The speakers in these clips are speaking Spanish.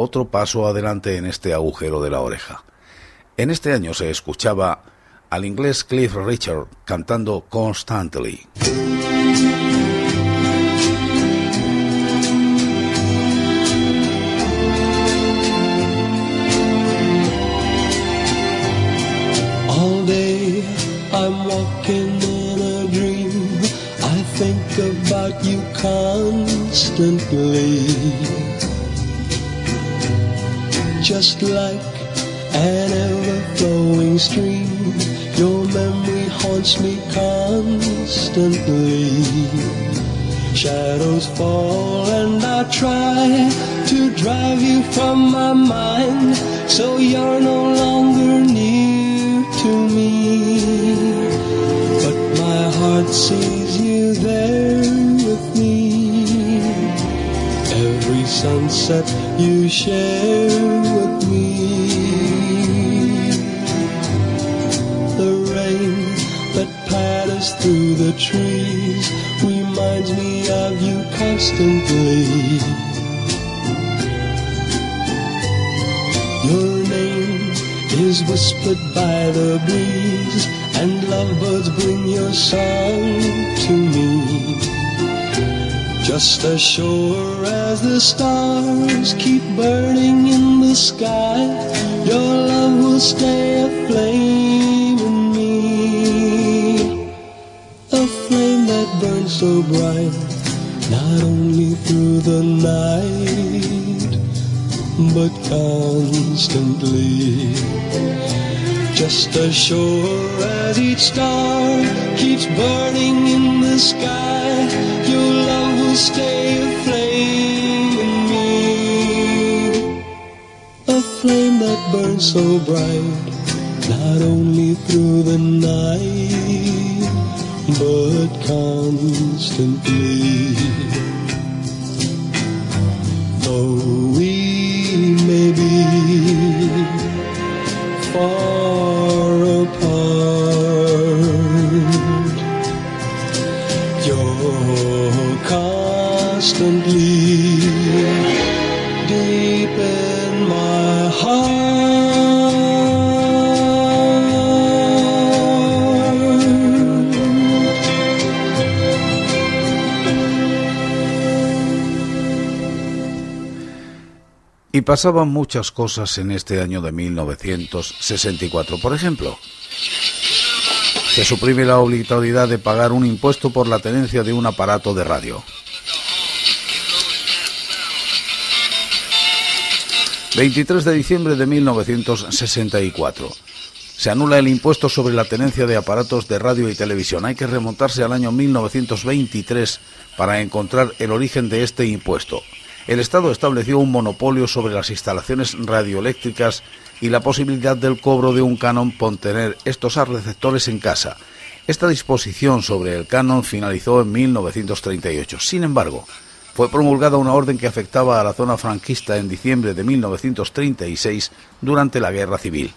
Otro paso adelante en este agujero de la oreja. En este año se escuchaba al inglés Cliff Richard cantando Constantly. All day I'm walking in a dream. I think about you constantly. Just like an ever flowing stream, your memory haunts me constantly. Shadows fall and I try to drive you from my mind so you're no longer near to me. But my heart sees sunset you share with me. The rain that patters through the trees reminds me of you constantly. Your name is whispered by the breeze, and lovebirds bring your song to me. Just as sure as the stars keep burning in the sky, your love will stay aflame in me. A flame that burns so bright, not only through the night, but constantly. Just as sure as each star keeps burning in the sky, stay aflame in me. A flame that burns so bright, not only through the night, but constantly. Pasaban muchas cosas en este año de 1964. Por ejemplo, se suprime la obligatoriedad de pagar un impuesto por la tenencia de un aparato de radio. 23 de diciembre de 1964. Se anula el impuesto sobre la tenencia de aparatos de radio y televisión. Hay que remontarse al año 1923 para encontrar el origen de este impuesto. El Estado estableció un monopolio sobre las instalaciones radioeléctricas y la posibilidad del cobro de un canon por tener estos receptores en casa. Esta disposición sobre el canon finalizó en 1938. Sin embargo, fue promulgada una orden que afectaba a la zona franquista en diciembre de 1936 durante la Guerra Civil.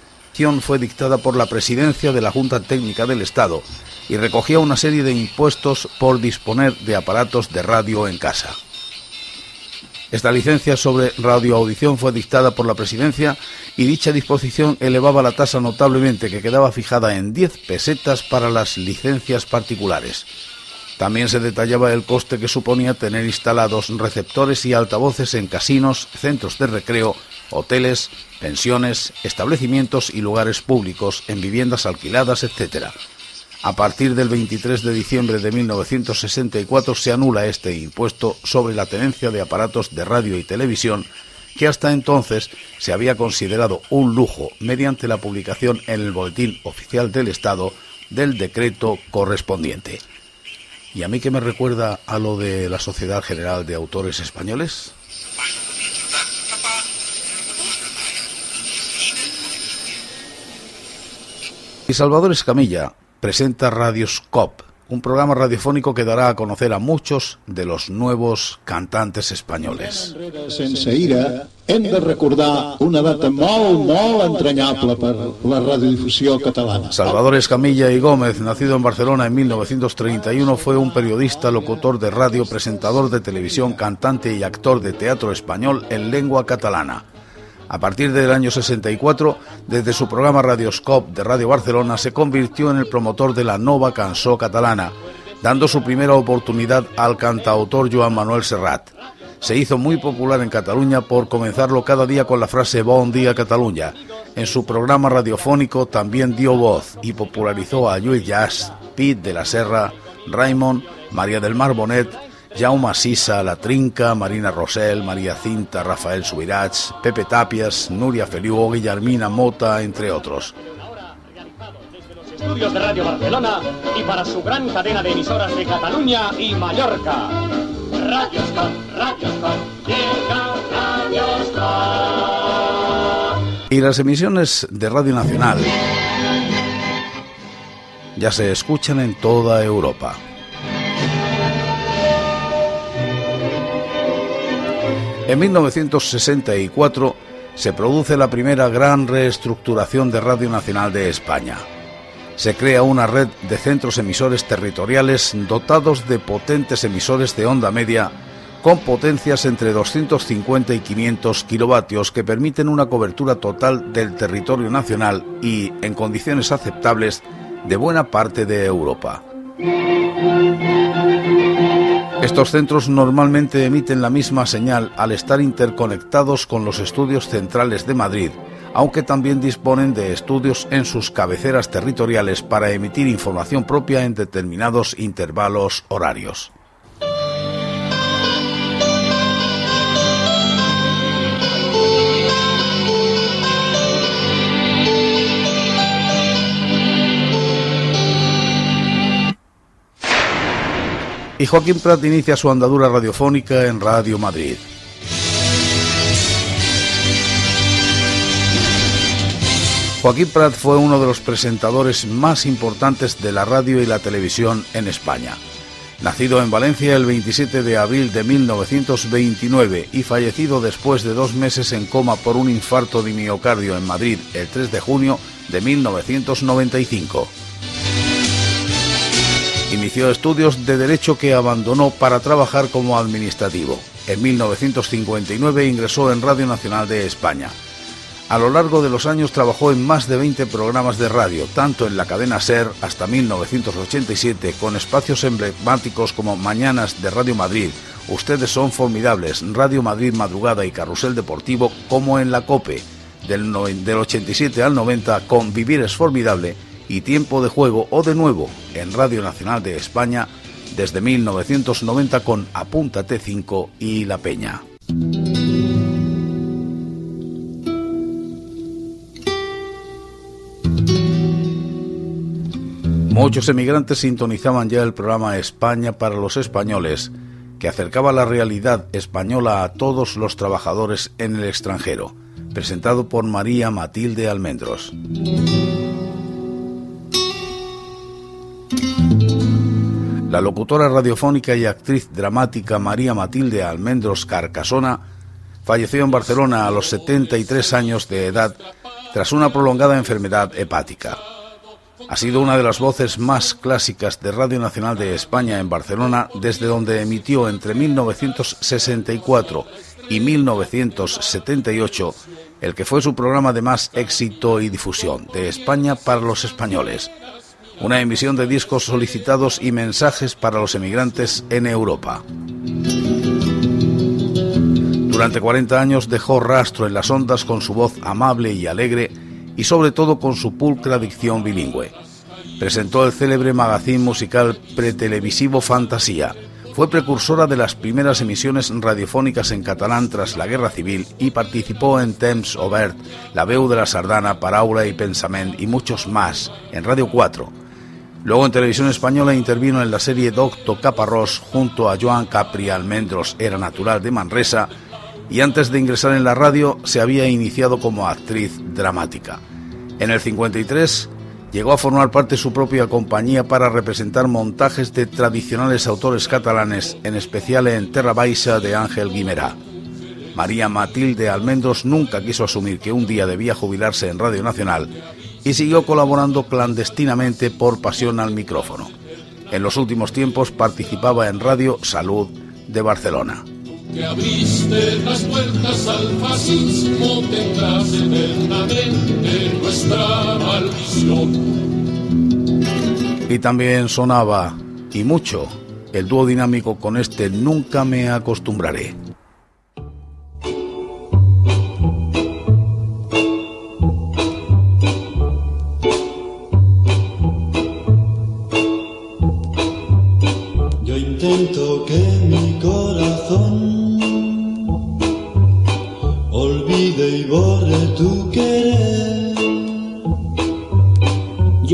Fue dictada por la presidencia de la Junta Técnica del Estado y recogía una serie de impuestos por disponer de aparatos de radio en casa. Esta licencia sobre radioaudición fue dictada por la presidencia y dicha disposición elevaba la tasa notablemente que quedaba fijada en 10 pesetas para las licencias particulares. También se detallaba el coste que suponía tener instalados receptores y altavoces en casinos, centros de recreo, hoteles, pensiones, establecimientos y lugares públicos, en viviendas alquiladas, etc. A partir del 23 de diciembre de 1964 se anula este impuesto sobre la tenencia de aparatos de radio y televisión que hasta entonces se había considerado un lujo mediante la publicación en el Boletín Oficial del Estado del decreto correspondiente. ¿Y a mí que me recuerda a lo de la Sociedad General de Autores Españoles? Y Salvador Escamilla presenta Radioscop, un programa radiofónico que dará a conocer a muchos de los nuevos cantantes españoles. Sense ira, hem de recordar una data molt, molt entranyable per la radiodifusió catalana. Salvador Escamilla y Gómez, nacido en Barcelona en 1931, fue un periodista, locutor de radio, presentador de televisión, cantante y actor de teatro español en lengua catalana. A partir del año 64, desde su programa Radioscop de Radio Barcelona, se convirtió en el promotor de la nova cançó catalana, dando su primera oportunidad al cantautor Joan Manuel Serrat. Se hizo muy popular en Cataluña por comenzarlo cada día con la frase Bon día Cataluña. En su programa radiofónico también dio voz y popularizó a Lluís Jazz, Pete de la Serra, Raymond, María del Mar Bonet, Jaume Sisa, La Trinca, Marina Rosell, María Cinta, Rafael Subirats, Pepe Tapias, Nuria Feliu, Guillermina Mota, entre otros. estudios de Radio Barcelona y para su gran cadena de emisoras de Cataluña y Mallorca. Radioscop, Radioscop, llega Radioscop. Y las emisiones de Radio Nacional ya se escuchan en toda Europa. En 1964 se produce la primera gran reestructuración de Radio Nacional de España. Se crea una red de centros emisores territoriales dotados de potentes emisores de onda media con potencias entre 250 y 500 kilovatios que permiten una cobertura total del territorio nacional y, en condiciones aceptables, de buena parte de Europa. Estos centros normalmente emiten la misma señal al estar interconectados con los estudios centrales de Madrid, aunque también disponen de estudios en sus cabeceras territoriales para emitir información propia en determinados intervalos horarios. Y Joaquín Prat inicia su andadura radiofónica en Radio Madrid. Joaquín Prat fue uno de los presentadores más importantes de la radio y la televisión en España. Nacido en Valencia el 27 de abril de 1929 y fallecido después de dos meses en coma por un infarto de miocardio en Madrid el 3 de junio de 1995. Inició estudios de Derecho que abandonó para trabajar como administrativo. En 1959 ingresó en Radio Nacional de España. A lo largo de los años trabajó en más de 20 programas de radio, tanto en la cadena SER hasta 1987, con espacios emblemáticos como Mañanas de Radio Madrid, Ustedes son formidables, Radio Madrid Madrugada y Carrusel Deportivo, como en la COPE, del, del 87 al 90 con Vivir es Formidable y Tiempo de Juego o de nuevo en Radio Nacional de España desde 1990 con Apúntate 5 y La Peña. Muchos emigrantes sintonizaban ya el programa España para los españoles, que acercaba la realidad española a todos los trabajadores en el extranjero, presentado por María Matilde Almendros. La locutora radiofónica y actriz dramática María Matilde Almendros Carcasona falleció en Barcelona a los 73 años de edad tras una prolongada enfermedad hepática. Ha sido una de las voces más clásicas de Radio Nacional de España en Barcelona, desde donde emitió entre 1964 y 1978 el que fue su programa de más éxito y difusión, de España para los españoles una emisión de discos solicitados y mensajes para los emigrantes en Europa. Durante 40 años dejó rastro en las ondas con su voz amable y alegre y sobre todo con su pulcra dicción bilingüe. Presentó el célebre magazine musical pretelevisivo Fantasía. Fue precursora de las primeras emisiones radiofónicas en catalán tras la Guerra Civil y participó en Temps Obert, La Veu de la Sardana, Paraula y Pensament y muchos más en Radio 4 Luego en televisión española intervino en la serie Doctor Caparrós junto a Joan Capri Almendros, era natural de Manresa, y antes de ingresar en la radio se había iniciado como actriz dramática. En el 53 Llegó a formar parte de su propia compañía para representar montajes de tradicionales autores catalanes, en especial en Terra Baixa de Ángel Guimerá. María Matilde Almendros nunca quiso asumir que un día debía jubilarse en Radio Nacional y siguió colaborando clandestinamente por pasión al micrófono. En los últimos tiempos participaba en Radio Salud de Barcelona. Que abriste las puertas al fascismo, tendrás eternamente nuestra maldición. Y también sonaba, y mucho, el dúo dinámico con este Nunca me acostumbraré.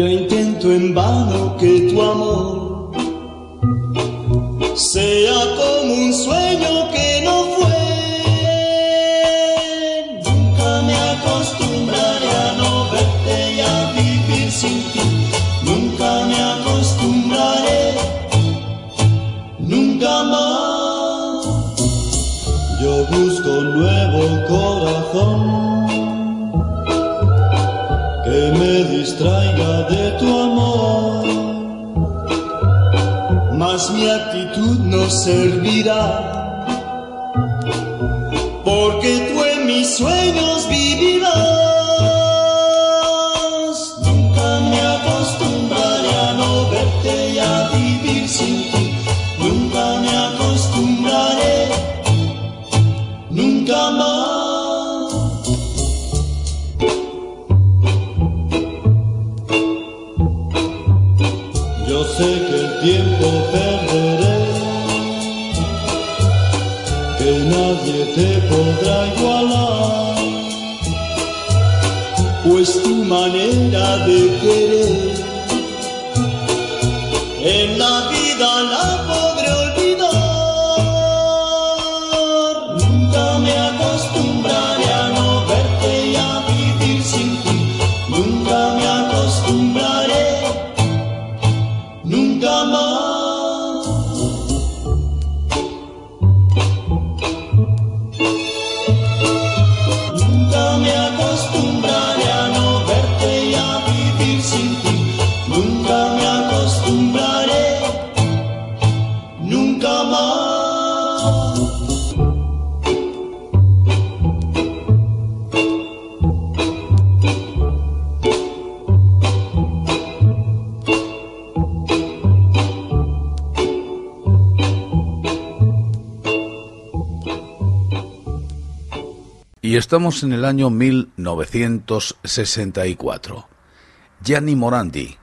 Intento en vano que tu amor sea como un sueño. servirá, porque tú en mis sueños estamos en el año 1964. Gianni Morandi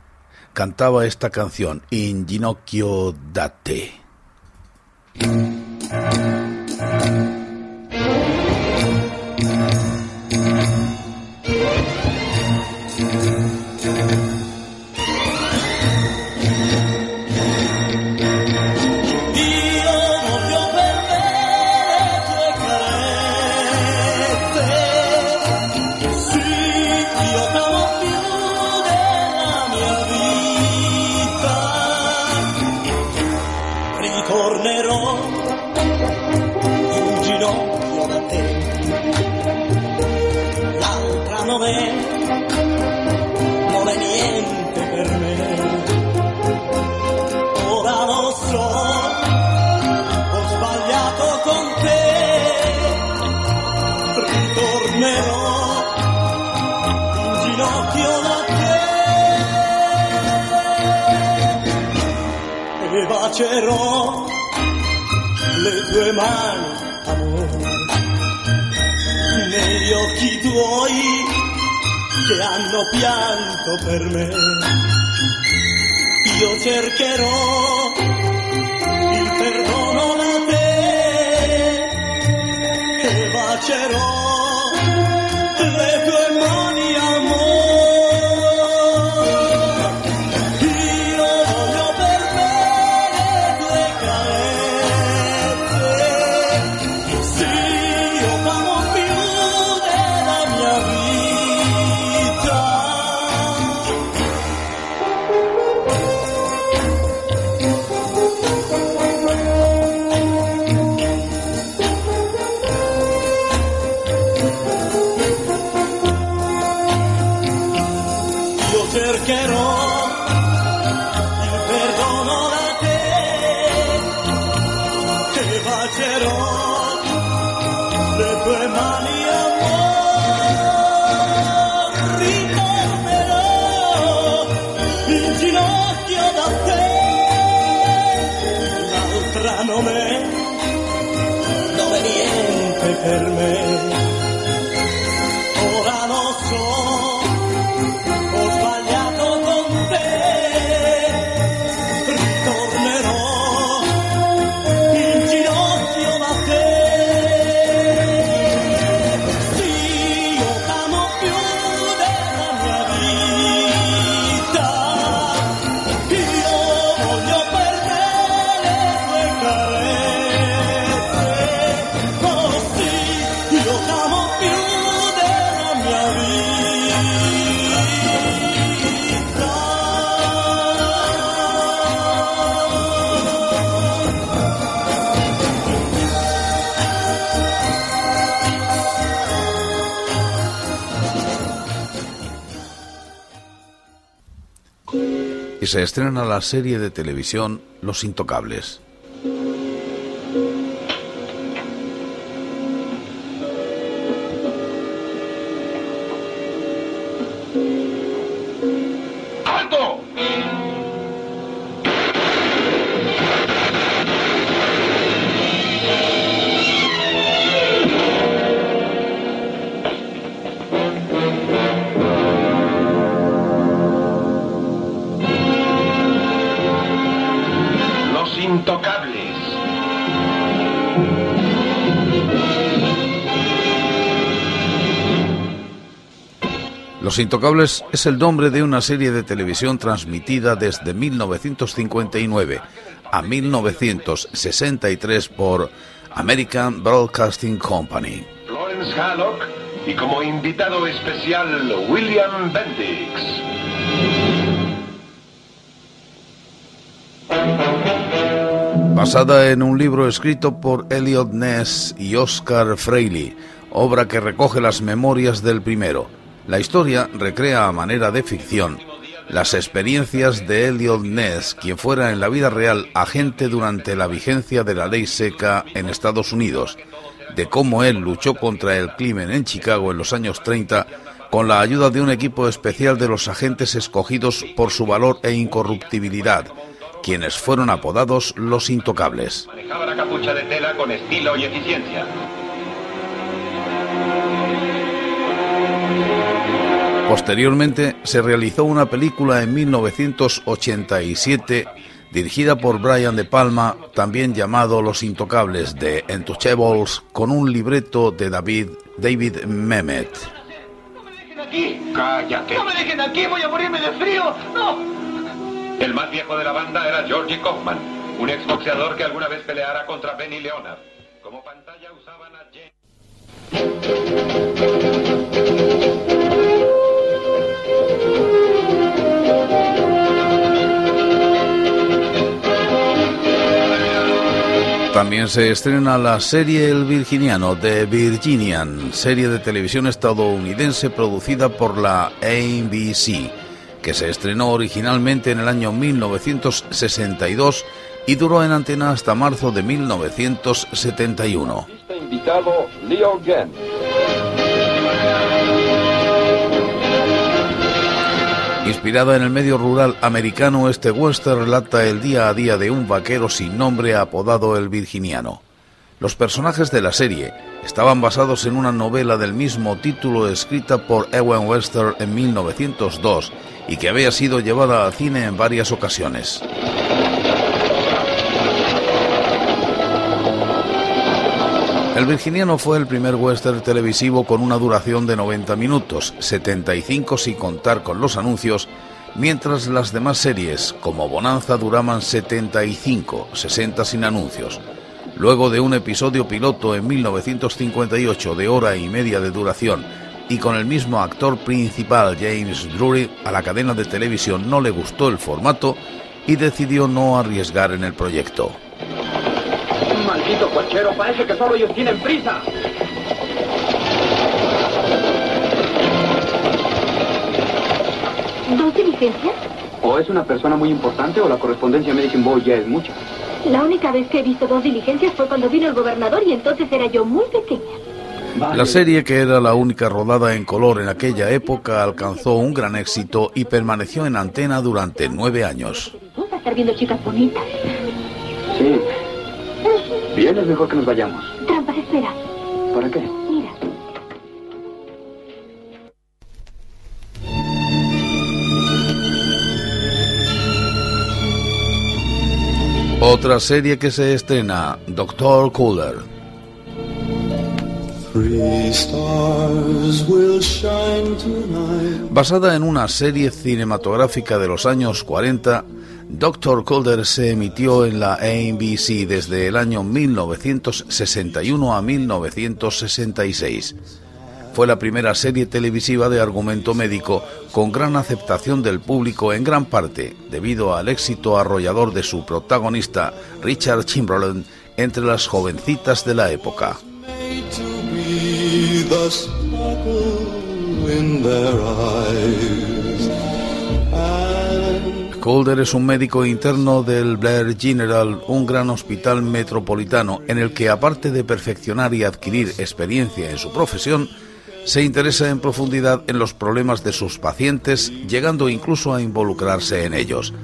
cantaba esta canción, In Ginocchio Date. un ginocchio da te. L'altra novella non è niente per me. Ora non so, ho sbagliato con te, ritornerò. un ginocchio da te. bacerò tue mani, amore, negli occhi tuoi che hanno pianto per me. Io cercherò il perdono da te e bacerò se estrena la serie de televisión Los Intocables. Los Intocables es el nombre de una serie de televisión transmitida desde 1959 a 1963 por American Broadcasting Company. Florence Hallock y como invitado especial William Bendix. basada en un libro escrito por Elliot Ness y Oscar Freiley, obra que recoge las memorias del primero. La historia recrea a manera de ficción las experiencias de Elliot Ness, quien fuera en la vida real agente durante la vigencia de la ley seca en Estados Unidos, de cómo él luchó contra el crimen en Chicago en los años 30 con la ayuda de un equipo especial de los agentes escogidos por su valor e incorruptibilidad, quienes fueron apodados los intocables. Manejaba la capucha de tela con estilo y eficiencia. Posteriormente se realizó una película en 1987 dirigida por Brian De Palma, también llamado Los Intocables de Untouchables, con un libreto de David, David Mehmet. aquí! Cállate. ¡No me dejen aquí! ¡Voy a morirme de frío! ¡No! El más viejo de la banda era Georgie Kaufman, un exboxeador que alguna vez peleara contra Benny Leonard. Como pantalla usaban a James. También se estrena la serie El Virginiano de Virginian, serie de televisión estadounidense producida por la ABC, que se estrenó originalmente en el año 1962 y duró en antena hasta marzo de 1971. invitado Leo. Inspirada en el medio rural americano, este western relata el día a día de un vaquero sin nombre apodado el Virginiano. Los personajes de la serie estaban basados en una novela del mismo título escrita por Ewan Webster en 1902 y que había sido llevada al cine en varias ocasiones. El Virginiano fue el primer western televisivo con una duración de 90 minutos, 75 sin contar con los anuncios, mientras las demás series, como Bonanza, duraban 75, 60 sin anuncios. Luego de un episodio piloto en 1958 de hora y media de duración y con el mismo actor principal James Drury, a la cadena de televisión no le gustó el formato y decidió no arriesgar en el proyecto. ¡Maldito cochero! Parece que solo ellos tienen prisa. ¿Dos diligencias? O es una persona muy importante o la correspondencia American Boy ya es mucha. La única vez que he visto dos diligencias fue cuando vino el gobernador y entonces era yo muy pequeña. La serie, que era la única rodada en color en aquella época, alcanzó un gran éxito y permaneció en antena durante nueve años. Estar viendo chicas bonitas. Sí. Bien, es mejor que nos vayamos. Trampas, espera. ¿Para qué? Mira. Otra serie que se estrena, Doctor Cooler. Basada en una serie cinematográfica de los años 40, Doctor Calder se emitió en la ABC desde el año 1961 a 1966. Fue la primera serie televisiva de argumento médico con gran aceptación del público en gran parte debido al éxito arrollador de su protagonista, Richard Chamberlain, entre las jovencitas de la época. The sparkle in their eyes. Es un médico interno del Blair General, un gran hospital metropolitano en el que, aparte de perfeccionar y adquirir experiencia en su profesión, se interesa en profundidad en los problemas de sus pacientes, llegando incluso a involucrarse en ellos,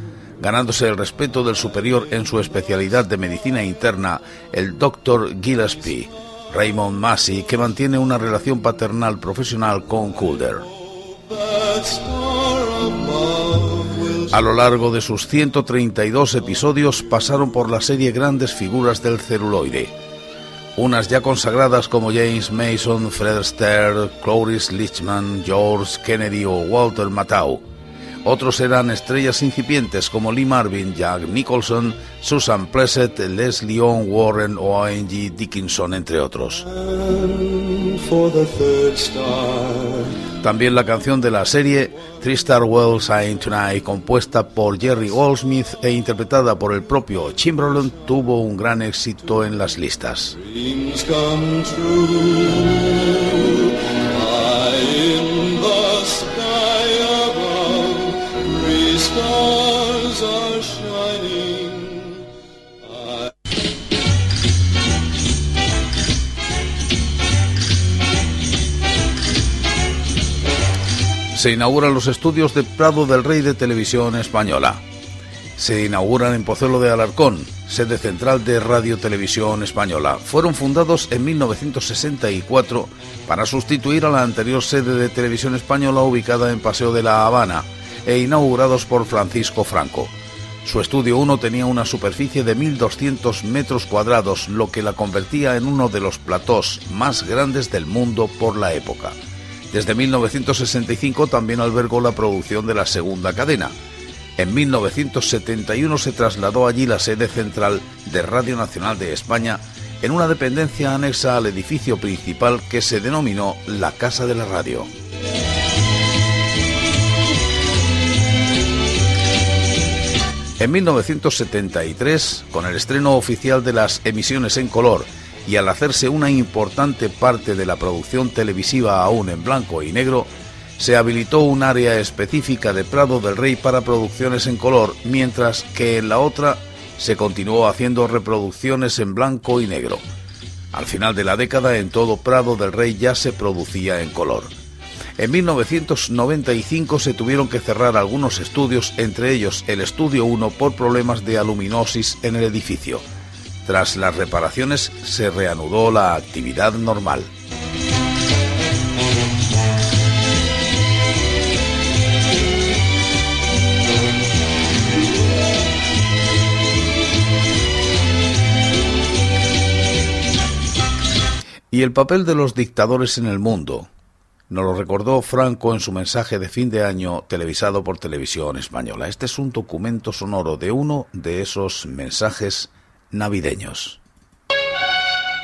ganándose el respeto del superior en su especialidad de medicina interna, el Dr. Gillespie, Raymond Massey, que mantiene una relación paternal profesional con will A lo largo de sus 132 episodios pasaron por la serie grandes figuras del celuloide. Unas ya consagradas como James Mason, Fred Astaire, Cloris Lichman, George Kennedy o Walter Matthau. Otros eran estrellas incipientes como Lee Marvin, Jack Nicholson, Susan Plessett, Leslie Owen Warren o A.N.G. Dickinson, entre otros. star. También la canción de la serie Tristar Well Sign Tonight, compuesta por Jerry Goldsmith e interpretada por el propio Chamberlain, tuvo un gran éxito en las listas. Se inauguran los estudios de Prado del Rey de Televisión Española. Se inauguran en Pozuelo de Alarcón, sede central de Radio Televisión Española. Fueron fundados en 1964 para sustituir a la anterior sede de Televisión Española ubicada en Paseo de la Habana e inaugurados por Francisco Franco. Su estudio 1 tenía una superficie de 1.200 metros cuadrados, lo que la convertía en uno de los platós más grandes del mundo por la época. Desde 1965 también albergó la producción de la segunda cadena. En 1971 se trasladó allí la sede central de Radio Nacional de España en una dependencia anexa al edificio principal que se denominó la Casa de la Radio. En 1973, con el estreno oficial de las emisiones en color y al hacerse una importante parte de la producción televisiva aún en blanco y negro, se habilitó un área específica de Prado del Rey para producciones en color, mientras que en la otra se continuó haciendo reproducciones en blanco y negro. Al final de la década en todo Prado del Rey ya se producía en color. En 1995 se tuvieron que cerrar algunos estudios, entre ellos el Estudio 1 por problemas de aluminosis en el edificio. Tras las reparaciones se reanudó la actividad normal. Y el papel de los dictadores en el mundo. Nos lo recordó Franco en su mensaje de fin de año televisado por Televisión Española. Este es un documento sonoro de uno de esos mensajes navideños.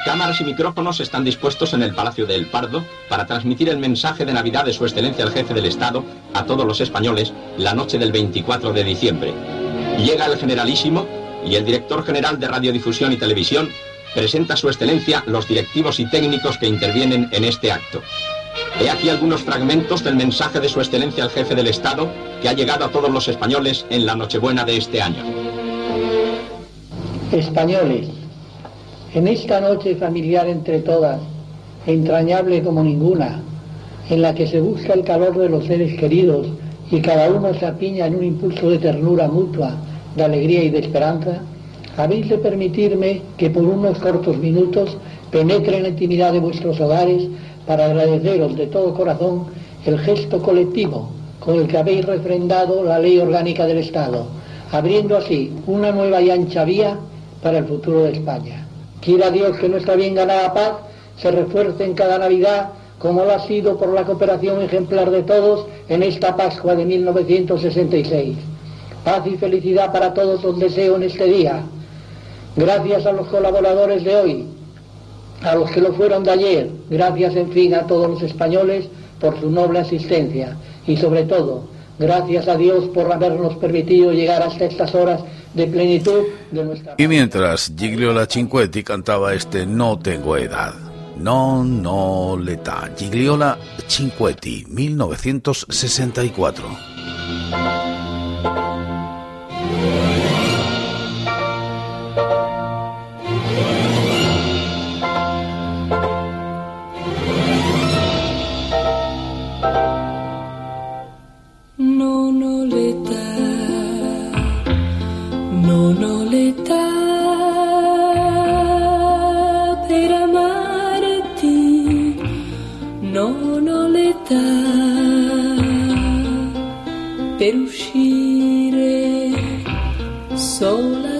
Cámaras y micrófonos están dispuestos en el Palacio del Pardo para transmitir el mensaje de Navidad de su excelencia el jefe del Estado a todos los españoles la noche del 24 de diciembre. Llega el generalísimo y el director general de Radiodifusión y Televisión presenta a su excelencia los directivos y técnicos que intervienen en este acto. He aquí algunos fragmentos del mensaje de su excelencia el jefe del Estado que ha llegado a todos los españoles en la Nochebuena de este año. Españoles, en esta noche familiar entre todas, entrañable como ninguna, en la que se busca el calor de los seres queridos y cada uno se apiña en un impulso de ternura mutua, de alegría y de esperanza, habéis de permitirme que por unos cortos minutos penetre en la intimidad de vuestros hogares para agradeceros de todo corazón el gesto colectivo con el que habéis refrendado la ley orgánica del Estado, abriendo así una nueva y ancha vía para el futuro de España. Quiera Dios que nuestra bien ganada paz se refuerce en cada Navidad como lo ha sido por la cooperación ejemplar de todos en esta Pascua de 1966. Paz y felicidad para todos os deseo en este día. Gracias a los colaboradores de hoy, a los que lo fueron de ayer, gracias en fin a todos los españoles por su noble asistencia y sobre todo, gracias a Dios por habernos permitido llegar hasta estas horas de plenitud de nuestra... Y mientras Gigliola Cinquetti cantaba este No tengo edad. No, no, l'età. Gigliola Cinquetti, 1964. Non ho l'età per uscire sola